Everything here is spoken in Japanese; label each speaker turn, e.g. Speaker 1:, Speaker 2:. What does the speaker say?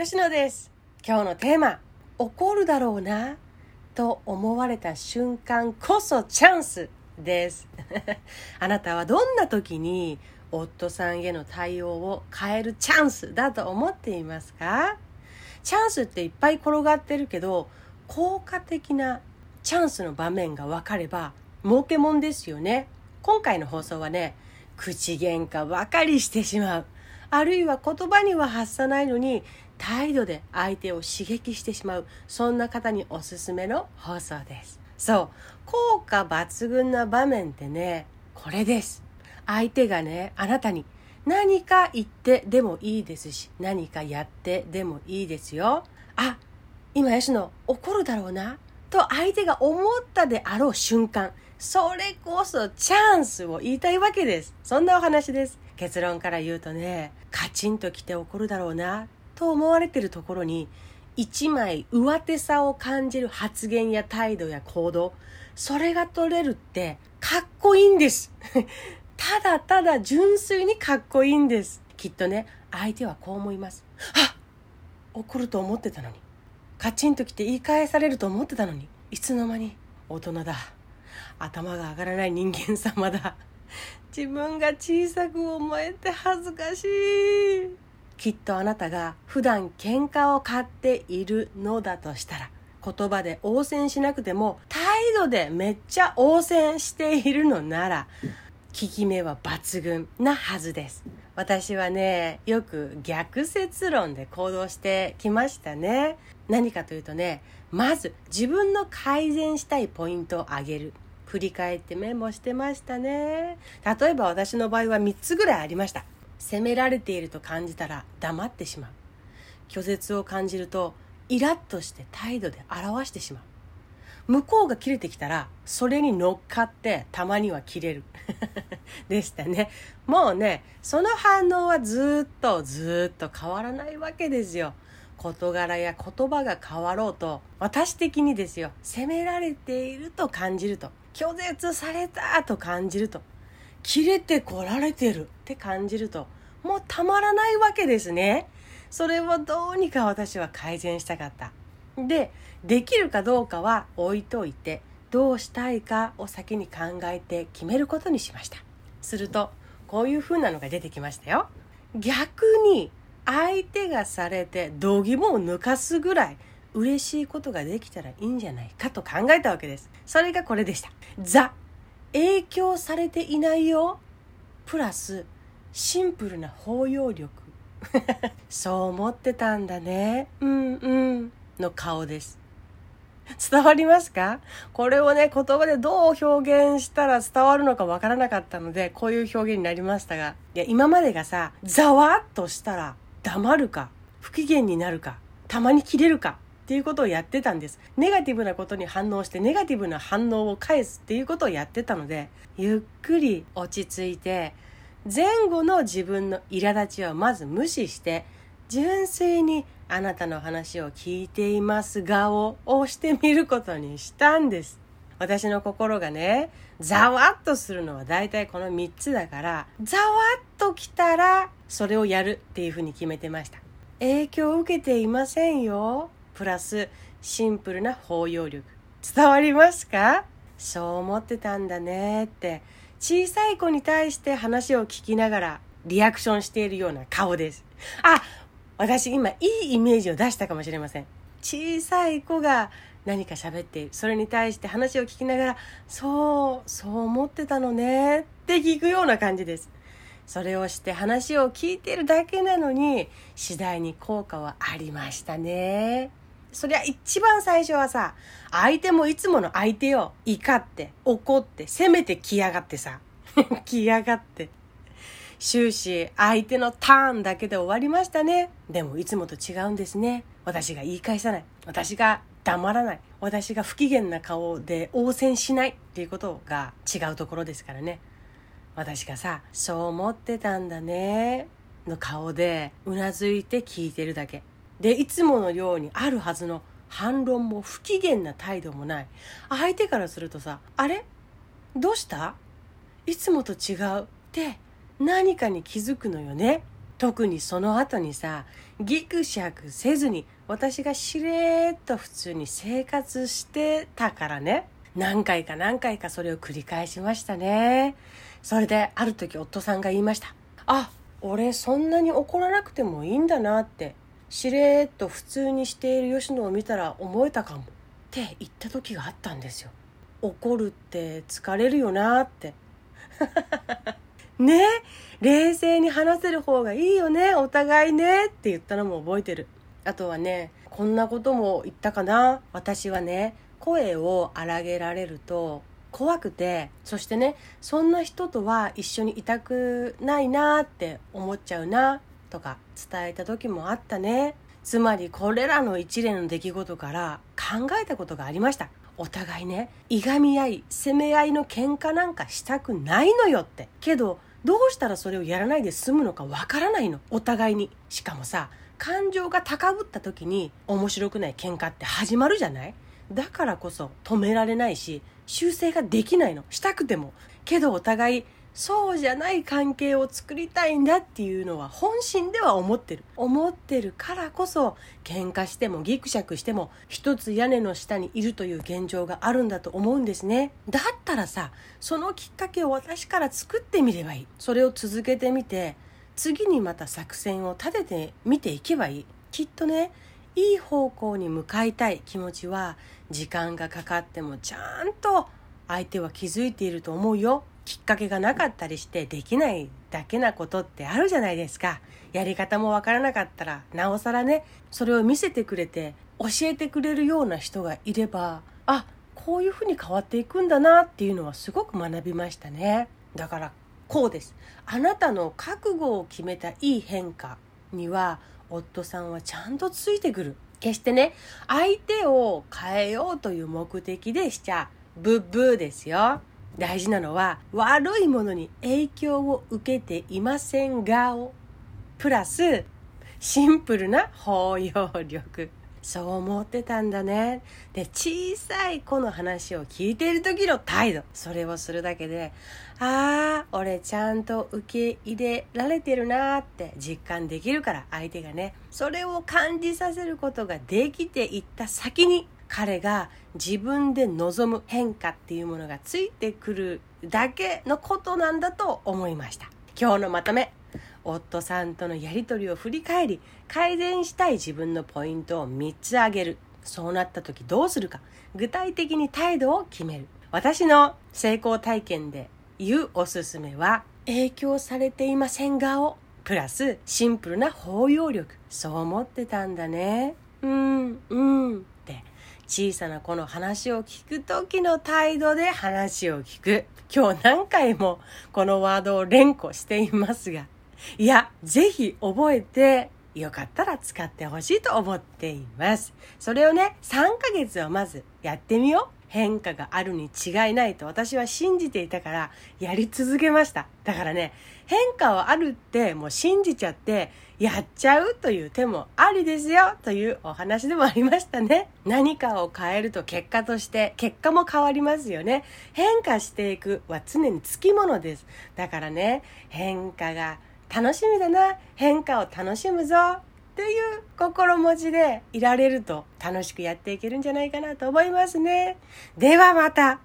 Speaker 1: 吉野です。今日のテーマ怒るだろうなと思われた瞬間こそチャンスです。あなたはどんな時に夫さんへの対応を変えるチャンスだと思っていますか？チャンスっていっぱい転がってるけど効果的なチャンスの場面が分かれば儲けもんですよね。今回の放送はね口喧嘩ばかりしてしまう。あるいは言葉には発さないのに態度で相手を刺激してしまう。そんな方におすすめの放送です。そう。効果抜群な場面ってねこれです。相手がねあなたに何か言ってでもいいですし何かやってでもいいですよ。あ今吉野怒るだろうなと相手が思ったであろう瞬間それこそチャンスを言いたいわけです。そんなお話です。結論から言うとねカチンときて怒るだろうなと思われてるところに一枚上手さを感じる発言や態度や行動それが取れるってかっこいいんです。ただただ純粋にかっこいいんです。きっとね相手はこう思います。あ怒ると思ってたのに。カチンときて言い返されると思ってたのに。いつの間に大人だ。頭が上がらない人間様だ。自分が小さく思えて恥ずかしい。きっとあなたが普段喧嘩を買っているのだとしたら言葉で応戦しなくても態度でめっちゃ応戦しているのなら効き目は抜群なはずです。私はねよく逆説論で行動してきましたね。何かというとねまず自分の改善したいポイントを挙げる。振り返ってメモしてましたね。例えば私の場合は3つぐらいありました。責められていると感じたら黙ってしまう。拒絶を感じるとイラッとして態度で表してしまう。向こうが切れてきたらそれに乗っかってたまには切れる。でしたね。もうねその反応はずっとずっと変わらないわけですよ。事柄や言葉が変わろうと私的にですよ。責められていると感じると拒絶されたと感じると。切れてこられてる。って感じると。もうたまらないわけですね。それをどうにか私は改善したかった。でできるかどうかは置いといてどうしたいかを先に考えて決めることにしました。するとこういう風なのが出てきましたよ。逆に相手がされて度肝を抜かすぐらい嬉しいことができたらいいんじゃないかと考えたわけです。それがこれでした。ザ影響されていないよ。プラスシンプルな包容力。そう思ってたんだね。うんうん。の顔です。伝わりますか？これをね言葉でどう表現したら伝わるのかわからなかったのでこういう表現になりましたが。いや今までがさざわっとしたら黙るか不機嫌になるかたまに切れるか。っていうことをやってたんです。ネガティブなことに反応してネガティブな反応を返すっていうことをやってたので、ゆっくり落ち着いて、前後の自分の苛立ちはまず無視して、純粋にあなたの話を聞いていますがを押してみることにしたんです。私の心がね、ざわっとするのは大体この3つだから、ざわっと来たらそれをやるっていうふうに決めてました。影響を受けていませんよ。プラスシンプルな包容力。伝わりますか？そう思ってたんだねって小さい子に対して話を聞きながらリアクションしているような顔です。あ私今いいイメージを出したかもしれません。小さい子が何か喋っているそれに対して話を聞きながらそうそう思ってたのねって聞くような感じです。それをして話を聞いてるだけなのに次第に効果はありましたね。そりゃ一番最初はさ、相手もいつもの相手を怒って、怒って、責めてきやがってさ。きやがって。終始相手のターンだけで終わりましたね。でもいつもと違うんですね。私が言い返さない。私が黙らない。私が不機嫌な顔で応戦しないっていうことが違うところですからね。私がさ、そう思ってたんだね。の顔でうなずいて聞いてるだけ。でいつものようにあるはずの反論も不機嫌な態度もない。相手からするとさあれ？どうした？いつもと違うって何かに気づくのよね。特にその後にさギクシャクせずに私がしれーっと普通に生活してたからね。何回か何回かそれを繰り返しましたね。それである時夫さんが言いましたあ俺そんなに怒らなくてもいいんだなってしれっと普通にしている吉野を見たら思えたかもって言った時があったんですよ。怒るって疲れるよなって。ね？冷静に話せる方がいいよね？お互いね？って言ったのも覚えてる。あとはねこんなことも言ったかな？私はね声を荒げられると怖くてそしてねそんな人とは一緒にいたくないなって思っちゃうな。とか伝えた時もあったね。つまりこれらの一連の出来事から考えたことがありました。お互いねいがみ合い攻め合いの喧嘩なんかしたくないのよって。けどどうしたらそれをやらないで済むのかわからないの。お互いに。しかもさ感情が高ぶった時に面白くない喧嘩って始まるじゃない？だからこそ止められないし修正ができないの。したくても。けどお互いそうじゃない関係を作りたいんだっていうのは本心では思ってる。思ってるからこそ喧嘩してもギクシャクしても一つ屋根の下にいるという現状があるんだと思うんですね。だったらさそのきっかけを私から作ってみればいい。それを続けてみて次にまた作戦を立ててみていけばいい。きっとねいい方向に向かいたい気持ちは時間がかかってもちゃんと相手は気づいていると思うよ。きっかけがなかったりしてできないだけなことってあるじゃないですか。やり方もわからなかったらなおさらねそれを見せてくれて教えてくれるような人がいればあこういうふうに変わっていくんだなっていうのはすごく学びましたね。だからこうです。あなたの覚悟を決めたいい変化には夫さんはちゃんとついてくる。決してね相手を変えようという目的でしちゃブッブーですよ。大事なのは悪いものに影響を受けていませんがをプラスシンプルな包容力。そう思ってたんだね。で小さい子の話を聞いている時の態度。それをするだけでああ俺ちゃんと受け入れられてるなって実感できるから相手がね。それを感じさせることができていった先に彼が自分で望む変化っていうものがついてくるだけのことなんだと思いました。今日のまとめ。夫さんとのやり取りを振り返り改善したい自分のポイントを3つ挙げる。そうなった時どうするか。具体的に態度を決める。私の成功体験で言うおすすめは影響されていませんがを。プラスシンプルな包容力。そう思ってたんだね。うんうん。小さな子の話を聞く時の態度で話を聞く。今日何回もこのワードを連呼していますが、いや、ぜひ覚えてよかったら使ってほしいと思っています。それをね、3ヶ月はまずやってみよう。変化があるに違いないと私は信じていたからやり続けました。だからね、変化はあるってもう信じちゃってやっちゃうという手もありですよというお話でもありましたね。何かを変えると結果として結果も変わりますよね。変化していくは常につきものです。だからね、変化が楽しみだな、変化を楽しむぞ。っていう心持ちでいられると楽しくやっていけるんじゃないかなと思いますね。ではまた。